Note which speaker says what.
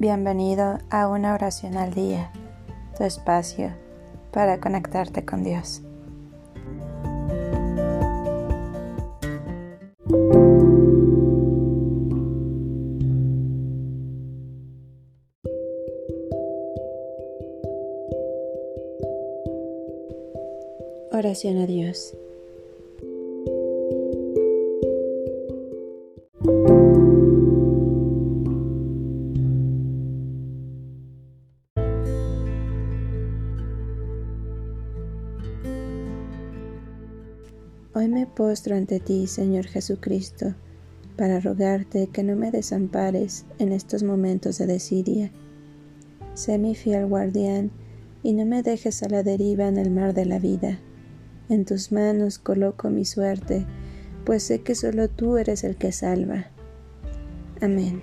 Speaker 1: Bienvenido a una oración al día, tu espacio para conectarte con Dios. Oración a Dios. Hoy me postro ante ti, Señor Jesucristo, para rogarte que no me desampares en estos momentos de desidia. Sé mi fiel guardián y no me dejes a la deriva en el mar de la vida. En tus manos coloco mi suerte, pues sé que solo tú eres el que salva. Amén.